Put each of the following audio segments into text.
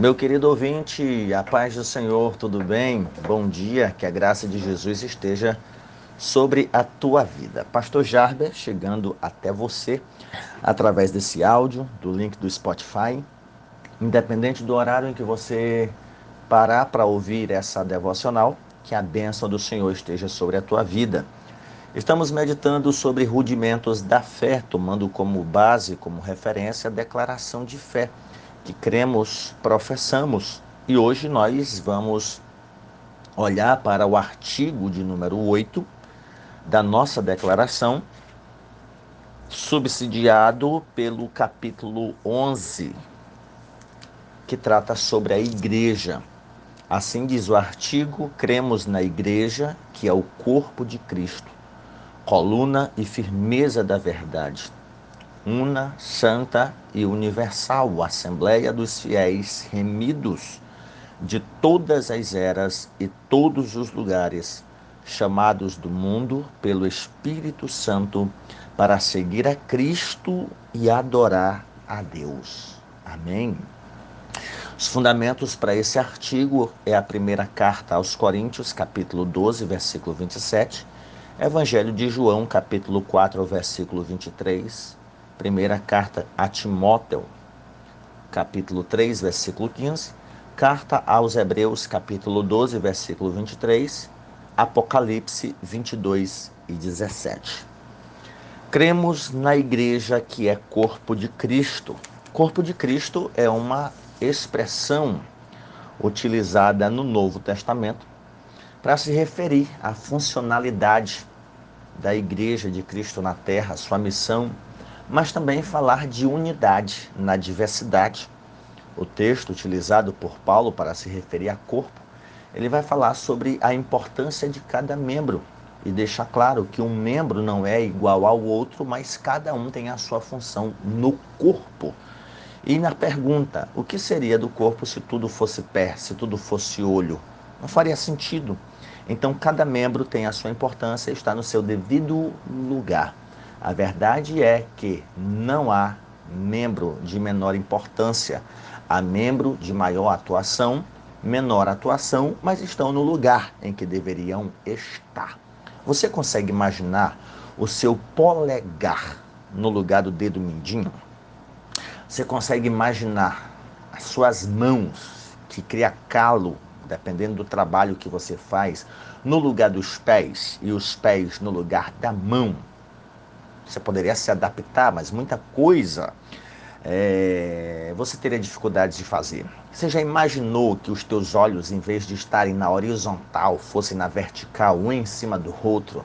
Meu querido ouvinte, a paz do Senhor, tudo bem? Bom dia, que a graça de Jesus esteja sobre a tua vida. Pastor Jarber chegando até você através desse áudio, do link do Spotify. Independente do horário em que você parar para ouvir essa devocional, que a bênção do Senhor esteja sobre a tua vida. Estamos meditando sobre rudimentos da fé, tomando como base, como referência, a declaração de fé que cremos, professamos. E hoje nós vamos olhar para o artigo de número 8 da nossa declaração, subsidiado pelo capítulo 11, que trata sobre a igreja. Assim diz o artigo: cremos na igreja, que é o corpo de Cristo, coluna e firmeza da verdade una, santa e universal, Assembleia dos Fiéis remidos de todas as eras e todos os lugares, chamados do mundo pelo Espírito Santo para seguir a Cristo e adorar a Deus. Amém. Os fundamentos para esse artigo é a primeira carta aos Coríntios, capítulo 12, versículo 27, Evangelho de João, capítulo 4, versículo 23, Primeira carta a Timóteo, capítulo 3, versículo 15. Carta aos Hebreus, capítulo 12, versículo 23. Apocalipse 22 e 17. Cremos na igreja que é corpo de Cristo. Corpo de Cristo é uma expressão utilizada no Novo Testamento para se referir à funcionalidade da igreja de Cristo na terra, sua missão mas também falar de unidade na diversidade. O texto utilizado por Paulo para se referir a corpo, ele vai falar sobre a importância de cada membro e deixar claro que um membro não é igual ao outro, mas cada um tem a sua função no corpo. E na pergunta, o que seria do corpo se tudo fosse pé, se tudo fosse olho? Não faria sentido. Então, cada membro tem a sua importância e está no seu devido lugar. A verdade é que não há membro de menor importância, há membro de maior atuação, menor atuação, mas estão no lugar em que deveriam estar. Você consegue imaginar o seu polegar no lugar do dedo mindinho? Você consegue imaginar as suas mãos que cria calo, dependendo do trabalho que você faz, no lugar dos pés e os pés no lugar da mão? Você poderia se adaptar, mas muita coisa é, você teria dificuldade de fazer. Você já imaginou que os teus olhos, em vez de estarem na horizontal, fossem na vertical, um em cima do outro?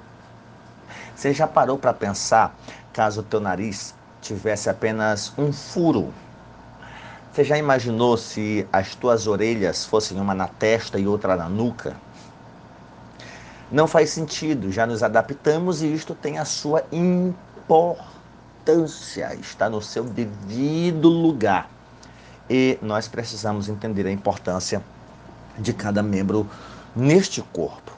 Você já parou para pensar caso o teu nariz tivesse apenas um furo? Você já imaginou se as tuas orelhas fossem uma na testa e outra na nuca? Não faz sentido, já nos adaptamos e isto tem a sua importância importância, está no seu devido lugar. E nós precisamos entender a importância de cada membro neste corpo.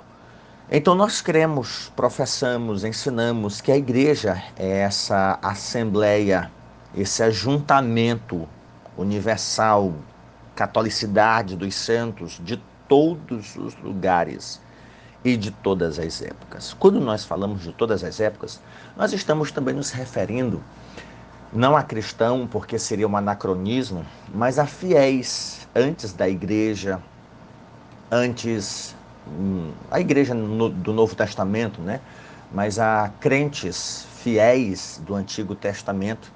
Então nós cremos, professamos, ensinamos que a igreja é essa assembleia, esse ajuntamento universal, catolicidade dos santos de todos os lugares e de todas as épocas. Quando nós falamos de todas as épocas, nós estamos também nos referindo não a cristão, porque seria um anacronismo, mas a fiéis antes da igreja, antes hum, a igreja do Novo Testamento, né? Mas a crentes fiéis do Antigo Testamento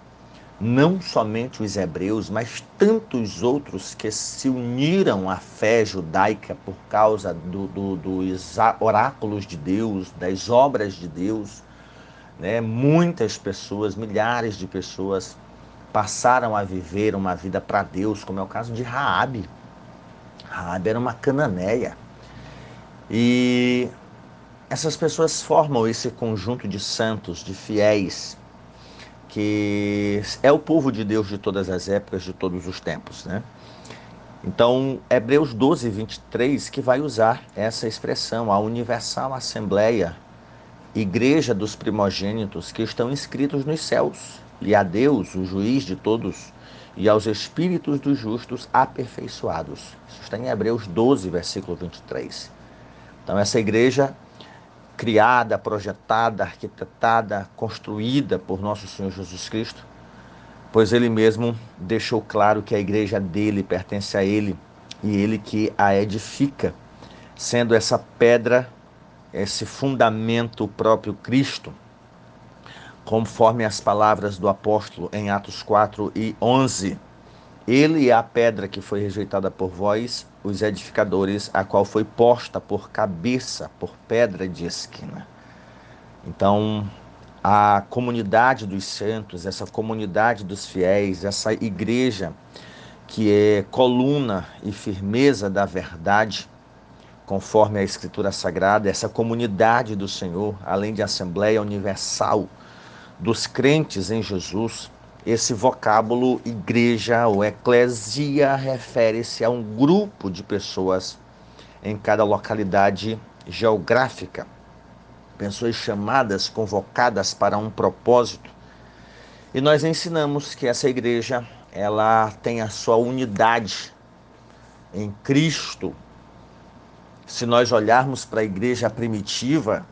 não somente os hebreus, mas tantos outros que se uniram à fé judaica por causa do, do, dos oráculos de Deus, das obras de Deus. Né? Muitas pessoas, milhares de pessoas, passaram a viver uma vida para Deus, como é o caso de Raabe. Raabe era uma cananeia. E essas pessoas formam esse conjunto de santos, de fiéis, que é o povo de Deus de todas as épocas, de todos os tempos, né? Então, Hebreus 12, 23, que vai usar essa expressão, a universal assembleia, igreja dos primogênitos que estão inscritos nos céus, e a Deus, o juiz de todos, e aos espíritos dos justos aperfeiçoados. Isso está em Hebreus 12, versículo 23. Então, essa igreja criada, projetada, arquitetada, construída por nosso Senhor Jesus Cristo, pois ele mesmo deixou claro que a igreja dele pertence a ele e ele que a edifica, sendo essa pedra, esse fundamento próprio Cristo, conforme as palavras do apóstolo em Atos 4 e 11. Ele é a pedra que foi rejeitada por vós, os edificadores, a qual foi posta por cabeça, por pedra de esquina. Então, a comunidade dos santos, essa comunidade dos fiéis, essa igreja que é coluna e firmeza da verdade, conforme a Escritura Sagrada, essa comunidade do Senhor, além de Assembleia Universal dos crentes em Jesus, esse vocábulo igreja ou eclesia refere-se a um grupo de pessoas em cada localidade geográfica, pessoas chamadas, convocadas para um propósito. E nós ensinamos que essa igreja, ela tem a sua unidade em Cristo. Se nós olharmos para a igreja primitiva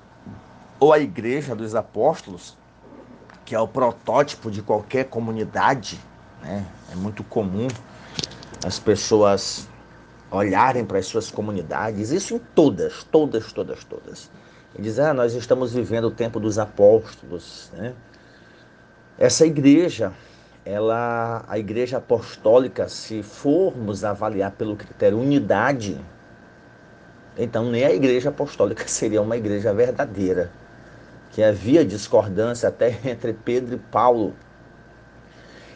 ou a igreja dos apóstolos, que é o protótipo de qualquer comunidade. Né? É muito comum as pessoas olharem para as suas comunidades, isso em todas, todas, todas, todas, e dizer, ah, nós estamos vivendo o tempo dos apóstolos. Né? Essa igreja, ela, a igreja apostólica, se formos avaliar pelo critério unidade, então nem a igreja apostólica seria uma igreja verdadeira que havia discordância até entre Pedro e Paulo,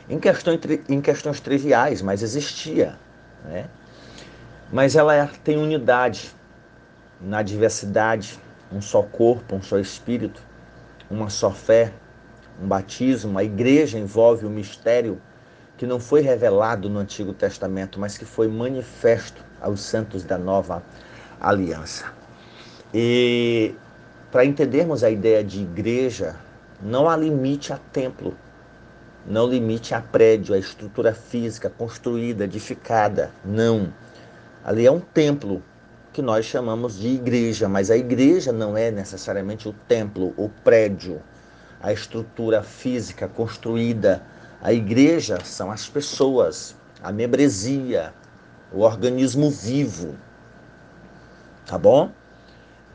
em, questão, em questões triviais, mas existia. Né? Mas ela tem unidade na diversidade, um só corpo, um só espírito, uma só fé, um batismo. A igreja envolve o mistério que não foi revelado no Antigo Testamento, mas que foi manifesto aos santos da nova aliança. E para entendermos a ideia de igreja, não há limite a templo, não limite a prédio, a estrutura física construída, edificada. Não. Ali é um templo que nós chamamos de igreja, mas a igreja não é necessariamente o templo, o prédio, a estrutura física construída. A igreja são as pessoas, a membresia, o organismo vivo. Tá bom?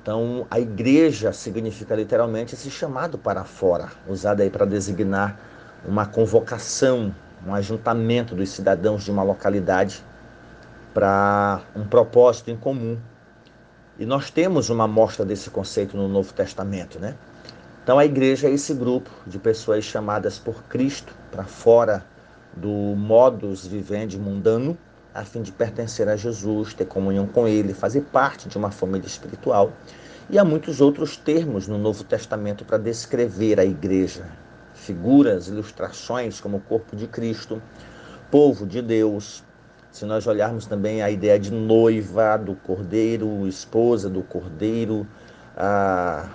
Então, a igreja significa literalmente esse chamado para fora, usado aí para designar uma convocação, um ajuntamento dos cidadãos de uma localidade para um propósito em comum. E nós temos uma amostra desse conceito no Novo Testamento, né? Então, a igreja é esse grupo de pessoas chamadas por Cristo para fora do modus vivendi mundano, a fim de pertencer a Jesus, ter comunhão com Ele, fazer parte de uma família espiritual. E há muitos outros termos no Novo Testamento para descrever a igreja: figuras, ilustrações como o corpo de Cristo, povo de Deus. Se nós olharmos também a ideia de noiva do cordeiro, esposa do cordeiro, ah,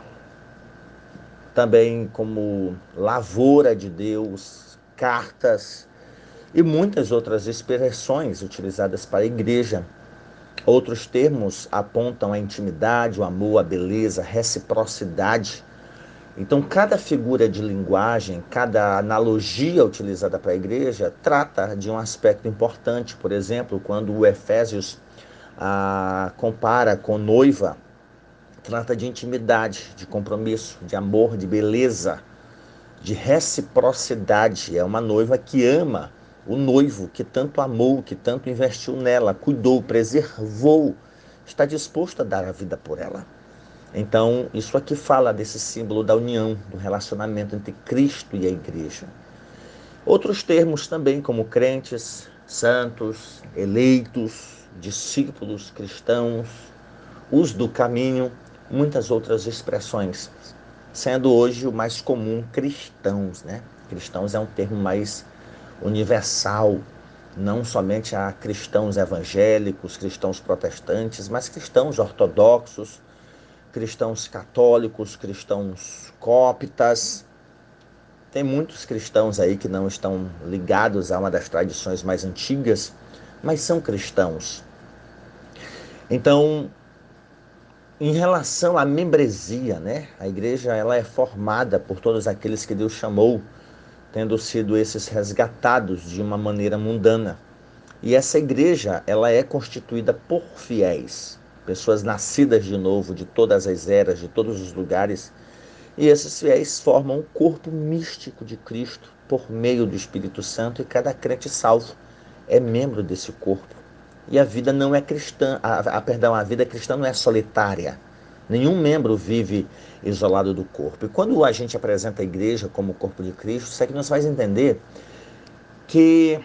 também como lavoura de Deus, cartas e muitas outras expressões utilizadas para a igreja. Outros termos apontam a intimidade, o amor, a beleza, a reciprocidade. Então, cada figura de linguagem, cada analogia utilizada para a igreja trata de um aspecto importante. Por exemplo, quando o Efésios ah, compara com noiva, trata de intimidade, de compromisso, de amor, de beleza, de reciprocidade. É uma noiva que ama o noivo que tanto amou, que tanto investiu nela, cuidou, preservou, está disposto a dar a vida por ela. Então, isso aqui fala desse símbolo da união, do relacionamento entre Cristo e a igreja. Outros termos também, como crentes, santos, eleitos, discípulos, cristãos, os do caminho, muitas outras expressões, sendo hoje o mais comum cristãos, né? Cristãos é um termo mais universal, não somente a cristãos evangélicos, cristãos protestantes, mas cristãos ortodoxos, cristãos católicos, cristãos cóptas, Tem muitos cristãos aí que não estão ligados a uma das tradições mais antigas, mas são cristãos. Então, em relação à membresia, né? A igreja ela é formada por todos aqueles que Deus chamou, tendo sido esses resgatados de uma maneira mundana. E essa igreja, ela é constituída por fiéis, pessoas nascidas de novo de todas as eras, de todos os lugares, e esses fiéis formam o corpo místico de Cristo por meio do Espírito Santo e cada crente salvo é membro desse corpo. E a vida não é cristã, a, a, perdão, a vida cristã não é solitária. Nenhum membro vive isolado do corpo. E quando a gente apresenta a igreja como o corpo de Cristo, isso aqui nos faz entender que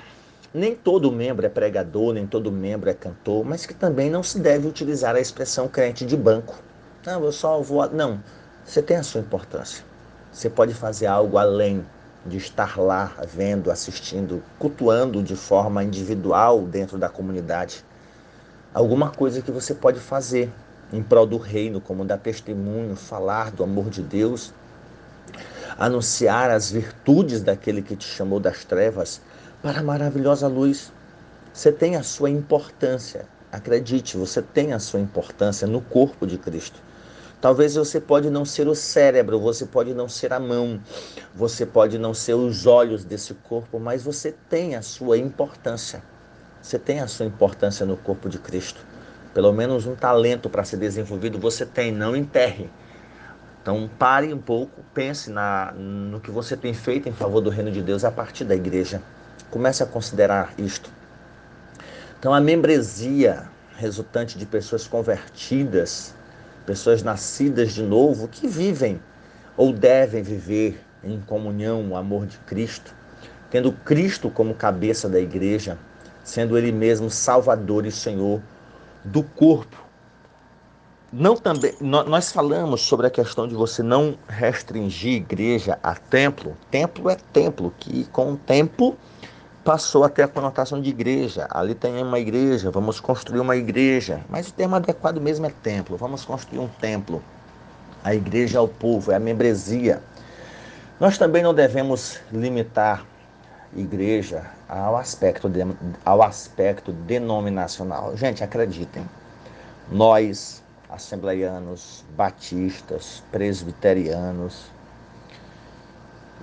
nem todo membro é pregador, nem todo membro é cantor, mas que também não se deve utilizar a expressão crente de banco. Não, eu só vou. Não, você tem a sua importância. Você pode fazer algo além de estar lá vendo, assistindo, cultuando de forma individual dentro da comunidade. Alguma coisa que você pode fazer em prol do reino, como dar testemunho, falar do amor de Deus, anunciar as virtudes daquele que te chamou das trevas para a maravilhosa luz. Você tem a sua importância. Acredite, você tem a sua importância no corpo de Cristo. Talvez você pode não ser o cérebro, você pode não ser a mão, você pode não ser os olhos desse corpo, mas você tem a sua importância. Você tem a sua importância no corpo de Cristo. Pelo menos um talento para ser desenvolvido você tem, não enterre. Então pare um pouco, pense na, no que você tem feito em favor do reino de Deus a partir da igreja. Comece a considerar isto. Então a membresia resultante de pessoas convertidas pessoas nascidas de novo que vivem ou devem viver em comunhão o amor de Cristo, tendo Cristo como cabeça da igreja, sendo Ele mesmo Salvador e Senhor do corpo. Não também, nós falamos sobre a questão de você não restringir igreja a templo. Templo é templo, que com o tempo passou até a conotação de igreja. Ali tem uma igreja, vamos construir uma igreja. Mas o termo adequado mesmo é templo. Vamos construir um templo. A igreja é o povo, é a membresia. Nós também não devemos limitar igreja ao aspecto, de, ao aspecto denominacional. Gente, acreditem. Nós, assembleianos, batistas, presbiterianos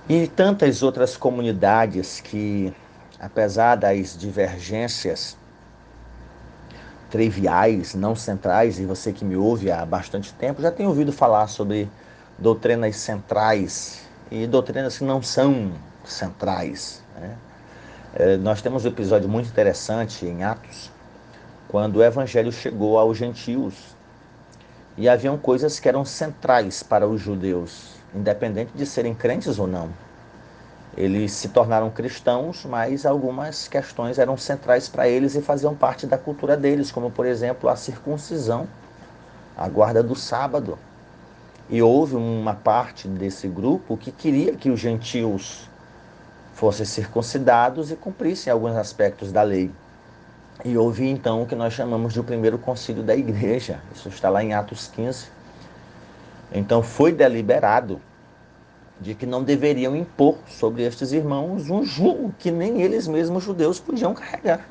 e tantas outras comunidades que apesar das divergências triviais, não centrais, e você que me ouve há bastante tempo já tem ouvido falar sobre doutrinas centrais e doutrinas que não são centrais. Né? É, nós temos um episódio muito interessante em Atos, quando o evangelho chegou aos gentios e haviam coisas que eram centrais para os judeus, independente de serem crentes ou não. Eles se tornaram cristãos, mas algumas questões eram centrais para eles e faziam parte da cultura deles, como por exemplo a circuncisão, a guarda do sábado. E houve uma parte desse grupo que queria que os gentios fossem circuncidados e cumprissem alguns aspectos da lei. E houve então o que nós chamamos de o primeiro concílio da igreja. Isso está lá em Atos 15. Então foi deliberado de que não deveriam impor sobre estes irmãos um jugo que nem eles mesmos judeus podiam carregar.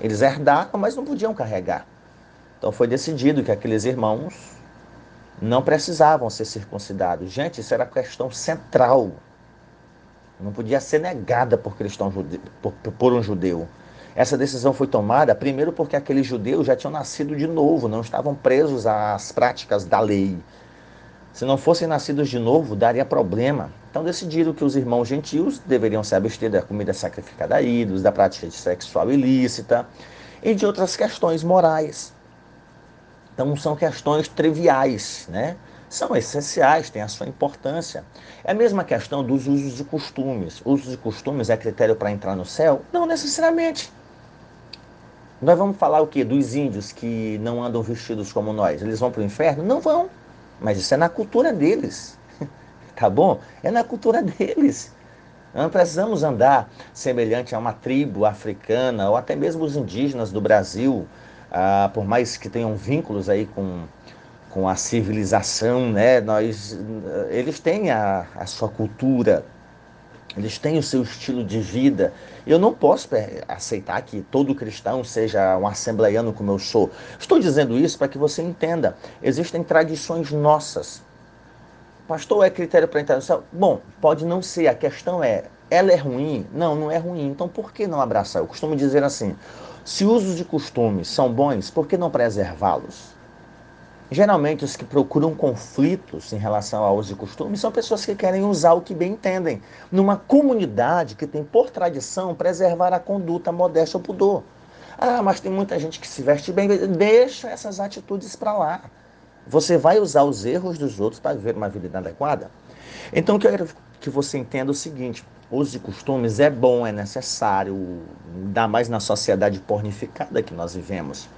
Eles herdaram, mas não podiam carregar. Então foi decidido que aqueles irmãos não precisavam ser circuncidados. Gente, isso era questão central. Não podia ser negada por, cristão por, por um judeu. Essa decisão foi tomada, primeiro, porque aqueles judeus já tinham nascido de novo, não estavam presos às práticas da lei se não fossem nascidos de novo, daria problema. Então decidiram que os irmãos gentios deveriam se abster da comida sacrificada a ídolos, da prática sexual ilícita e de outras questões morais. Então são questões triviais, né? São essenciais, têm a sua importância. É a mesma questão dos usos e costumes. Usos e costumes é critério para entrar no céu? Não necessariamente. Nós vamos falar o que? Dos índios que não andam vestidos como nós. Eles vão para o inferno? Não vão. Mas isso é na cultura deles. Tá bom? É na cultura deles. Não precisamos andar semelhante a uma tribo africana ou até mesmo os indígenas do Brasil, ah, por mais que tenham vínculos aí com, com a civilização, né? Nós, eles têm a, a sua cultura. eles têm o seu estilo de vida. Eu não posso aceitar que todo cristão seja um assembleiano como eu sou. Estou dizendo isso para que você entenda. Existem tradições nossas. Pastor, é critério para entrar no céu? Bom, pode não ser. A questão é, ela é ruim? Não, não é ruim. Então por que não abraçar? Eu costumo dizer assim: se usos e costumes são bons, por que não preservá-los? Geralmente, os que procuram conflitos em relação a usos e costumes são pessoas que querem usar o que bem entendem, numa comunidade que tem por tradição preservar a conduta modéstia ou pudor. Ah, mas tem muita gente que se veste bem, deixa essas atitudes para lá. Você vai usar os erros dos outros para viver uma vida inadequada? Então, eu quero que você entenda o seguinte: usos e costumes é bom, é necessário, ainda mais na sociedade pornificada que nós vivemos.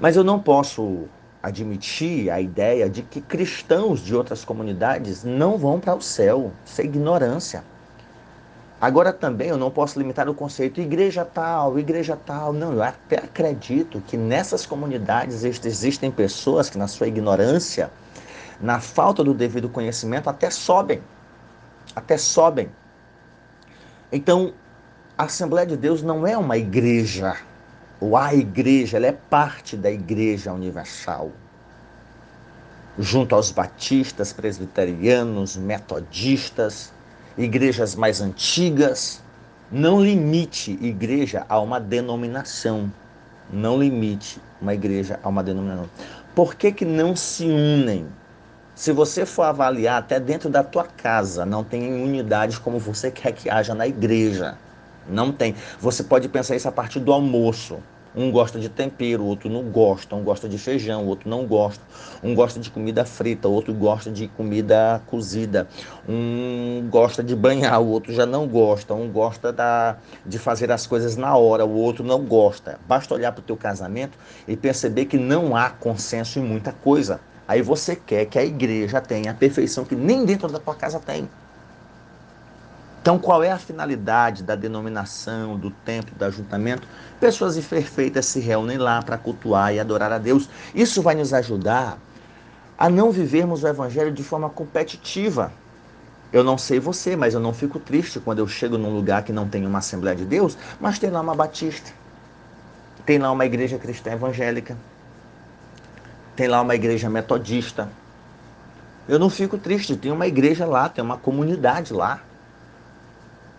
Mas eu não posso admitir a ideia de que cristãos de outras comunidades não vão para o céu. Isso é ignorância. Agora também eu não posso limitar o conceito igreja tal, igreja tal. Não, eu até acredito que nessas comunidades existem pessoas que, na sua ignorância, na falta do devido conhecimento, até sobem. Até sobem. Então, a Assembleia de Deus não é uma igreja ou a igreja, ela é parte da igreja universal. Junto aos batistas, presbiterianos, metodistas, igrejas mais antigas, não limite igreja a uma denominação. Não limite uma igreja a uma denominação. Por que, que não se unem? Se você for avaliar até dentro da tua casa, não tem unidades como você quer que haja na igreja. Não tem. Você pode pensar isso a partir do almoço. Um gosta de tempero, outro não gosta. Um gosta de feijão, outro não gosta. Um gosta de comida frita, outro gosta de comida cozida. Um gosta de banhar, o outro já não gosta. Um gosta da, de fazer as coisas na hora, o outro não gosta. Basta olhar para o teu casamento e perceber que não há consenso em muita coisa. Aí você quer que a igreja tenha a perfeição que nem dentro da tua casa tem. Então, qual é a finalidade da denominação, do templo, do ajuntamento? Pessoas imperfeitas se reúnem lá para cultuar e adorar a Deus. Isso vai nos ajudar a não vivermos o evangelho de forma competitiva. Eu não sei você, mas eu não fico triste quando eu chego num lugar que não tem uma Assembleia de Deus, mas tem lá uma Batista, tem lá uma igreja cristã evangélica, tem lá uma igreja metodista. Eu não fico triste, tem uma igreja lá, tem uma comunidade lá.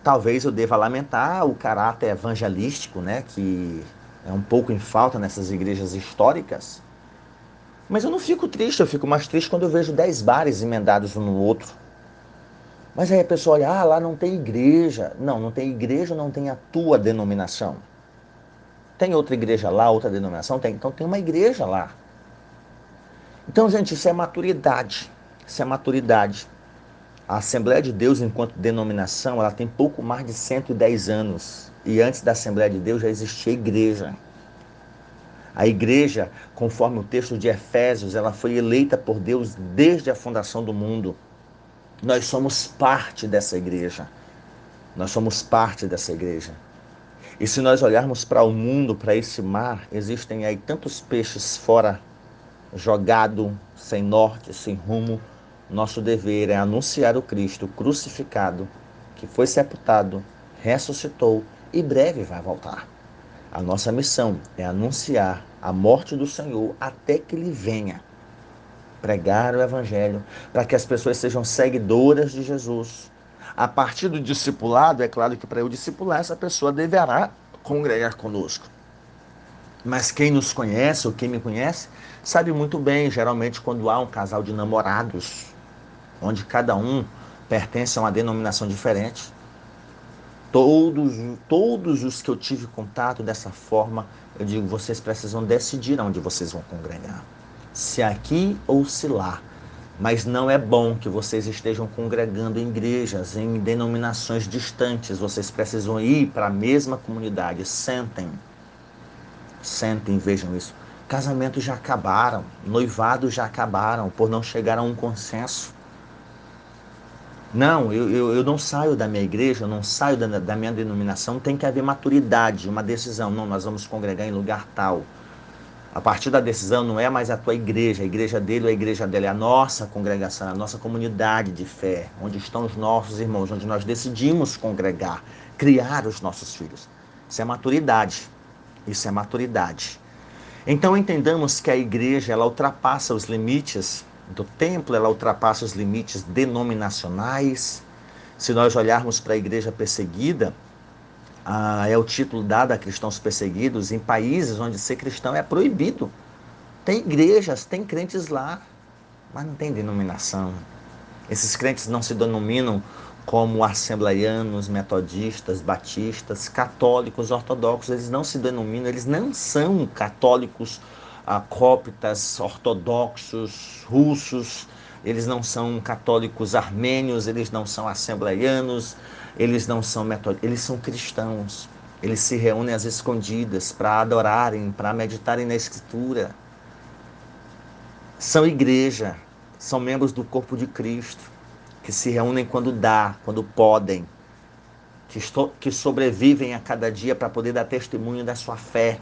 Talvez eu deva lamentar o caráter evangelístico, né, que é um pouco em falta nessas igrejas históricas. Mas eu não fico triste, eu fico mais triste quando eu vejo dez bares emendados um no outro. Mas aí a pessoa olha, ah, lá não tem igreja. Não, não tem igreja, não tem a tua denominação. Tem outra igreja lá, outra denominação? Tem. Então tem uma igreja lá. Então, gente, isso é maturidade. Isso é maturidade. A Assembleia de Deus, enquanto denominação, ela tem pouco mais de 110 anos. E antes da Assembleia de Deus já existia igreja. A igreja, conforme o texto de Efésios, ela foi eleita por Deus desde a fundação do mundo. Nós somos parte dessa igreja. Nós somos parte dessa igreja. E se nós olharmos para o mundo, para esse mar, existem aí tantos peixes fora jogado, sem norte, sem rumo, nosso dever é anunciar o Cristo crucificado, que foi sepultado, ressuscitou e breve vai voltar. A nossa missão é anunciar a morte do Senhor até que ele venha. Pregar o Evangelho para que as pessoas sejam seguidoras de Jesus. A partir do discipulado, é claro que para eu discipular, essa pessoa deverá congregar conosco. Mas quem nos conhece, ou quem me conhece, sabe muito bem, geralmente, quando há um casal de namorados, onde cada um pertence a uma denominação diferente. Todos, todos os que eu tive contato dessa forma, eu digo, vocês precisam decidir onde vocês vão congregar. Se aqui ou se lá. Mas não é bom que vocês estejam congregando em igrejas, em denominações distantes. Vocês precisam ir para a mesma comunidade. Sentem. Sentem, vejam isso. Casamentos já acabaram, noivados já acabaram por não chegar a um consenso. Não, eu, eu, eu não saio da minha igreja, eu não saio da, da minha denominação, tem que haver maturidade, uma decisão. Não, nós vamos congregar em lugar tal. A partir da decisão não é mais a tua igreja, a igreja dele ou a igreja dela, é a nossa congregação, a nossa comunidade de fé, onde estão os nossos irmãos, onde nós decidimos congregar, criar os nossos filhos. Isso é maturidade. Isso é maturidade. Então entendamos que a igreja ela ultrapassa os limites do templo, ela ultrapassa os limites denominacionais. Se nós olharmos para a igreja perseguida, ah, é o título dado a cristãos perseguidos em países onde ser cristão é proibido. Tem igrejas, tem crentes lá, mas não tem denominação. Esses crentes não se denominam como assembleianos, metodistas, batistas, católicos, ortodoxos. Eles não se denominam, eles não são católicos ah, cóptas, ortodoxos, russos. Eles não são católicos armênios, eles não são assembleianos, eles não são metódicos, eles são cristãos. Eles se reúnem às escondidas para adorarem, para meditarem na Escritura. São igreja, são membros do corpo de Cristo, que se reúnem quando dá, quando podem, que, que sobrevivem a cada dia para poder dar testemunho da sua fé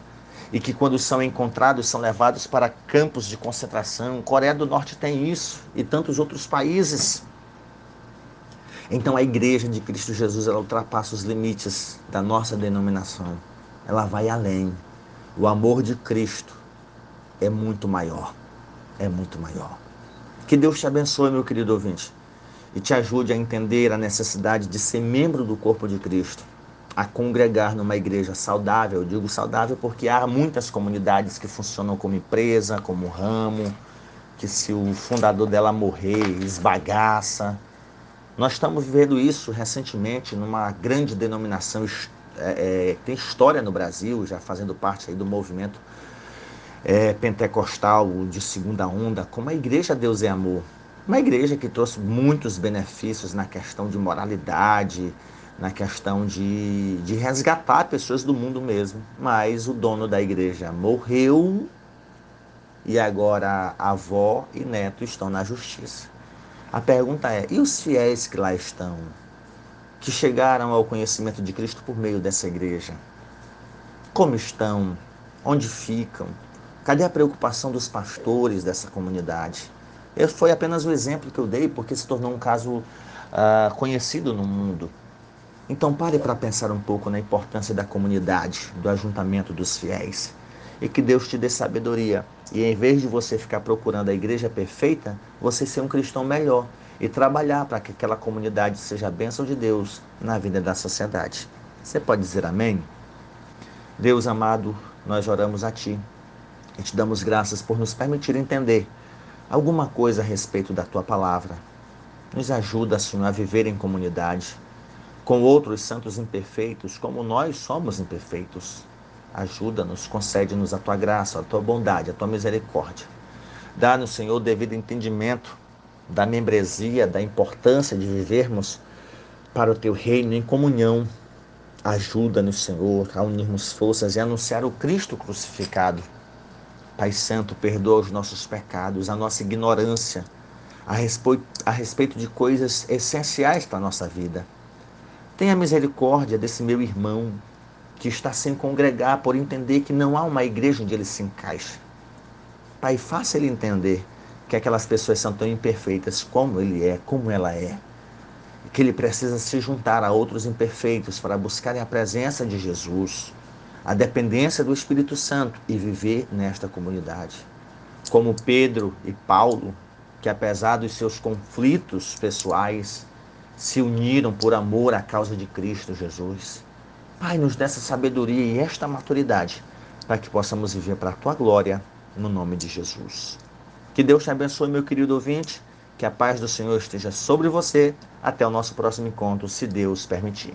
e que quando são encontrados são levados para campos de concentração. Coreia do Norte tem isso e tantos outros países. Então a igreja de Cristo Jesus ela ultrapassa os limites da nossa denominação. Ela vai além. O amor de Cristo é muito maior. É muito maior. Que Deus te abençoe, meu querido ouvinte, e te ajude a entender a necessidade de ser membro do corpo de Cristo, a congregar numa igreja saudável. Eu digo saudável porque há muitas comunidades que funcionam como empresa, como ramo, que se o fundador dela morrer, esbagaça nós estamos vivendo isso recentemente numa grande denominação é, é, tem história no Brasil, já fazendo parte aí do movimento é, pentecostal de segunda onda, como a Igreja Deus é Amor. Uma igreja que trouxe muitos benefícios na questão de moralidade, na questão de, de resgatar pessoas do mundo mesmo. Mas o dono da igreja morreu e agora avó e neto estão na justiça. A pergunta é: e os fiéis que lá estão, que chegaram ao conhecimento de Cristo por meio dessa igreja? Como estão? Onde ficam? Cadê a preocupação dos pastores dessa comunidade? Esse foi apenas o exemplo que eu dei, porque se tornou um caso uh, conhecido no mundo. Então pare para pensar um pouco na importância da comunidade, do ajuntamento dos fiéis e que Deus te dê sabedoria. E em vez de você ficar procurando a igreja perfeita, você ser um cristão melhor e trabalhar para que aquela comunidade seja a bênção de Deus na vida da sociedade. Você pode dizer amém? Deus amado, nós oramos a Ti e te damos graças por nos permitir entender alguma coisa a respeito da Tua palavra. Nos ajuda, Senhor, a viver em comunidade com outros santos imperfeitos, como nós somos imperfeitos. Ajuda-nos, concede-nos a tua graça, a tua bondade, a tua misericórdia. Dá-nos, Senhor, o devido entendimento da membresia, da importância de vivermos para o teu reino em comunhão. Ajuda-nos, Senhor, a unirmos forças e anunciar o Cristo crucificado. Pai Santo, perdoa os nossos pecados, a nossa ignorância a respeito, a respeito de coisas essenciais para a nossa vida. Tenha misericórdia desse meu irmão que está sem congregar por entender que não há uma igreja onde ele se encaixa. Pai, faça ele entender que aquelas pessoas são tão imperfeitas como ele é, como ela é. Que ele precisa se juntar a outros imperfeitos para buscarem a presença de Jesus, a dependência do Espírito Santo e viver nesta comunidade. Como Pedro e Paulo, que apesar dos seus conflitos pessoais, se uniram por amor à causa de Cristo Jesus Pai, nos dê essa sabedoria e esta maturidade para que possamos viver para a tua glória, no nome de Jesus. Que Deus te abençoe, meu querido ouvinte, que a paz do Senhor esteja sobre você. Até o nosso próximo encontro, se Deus permitir.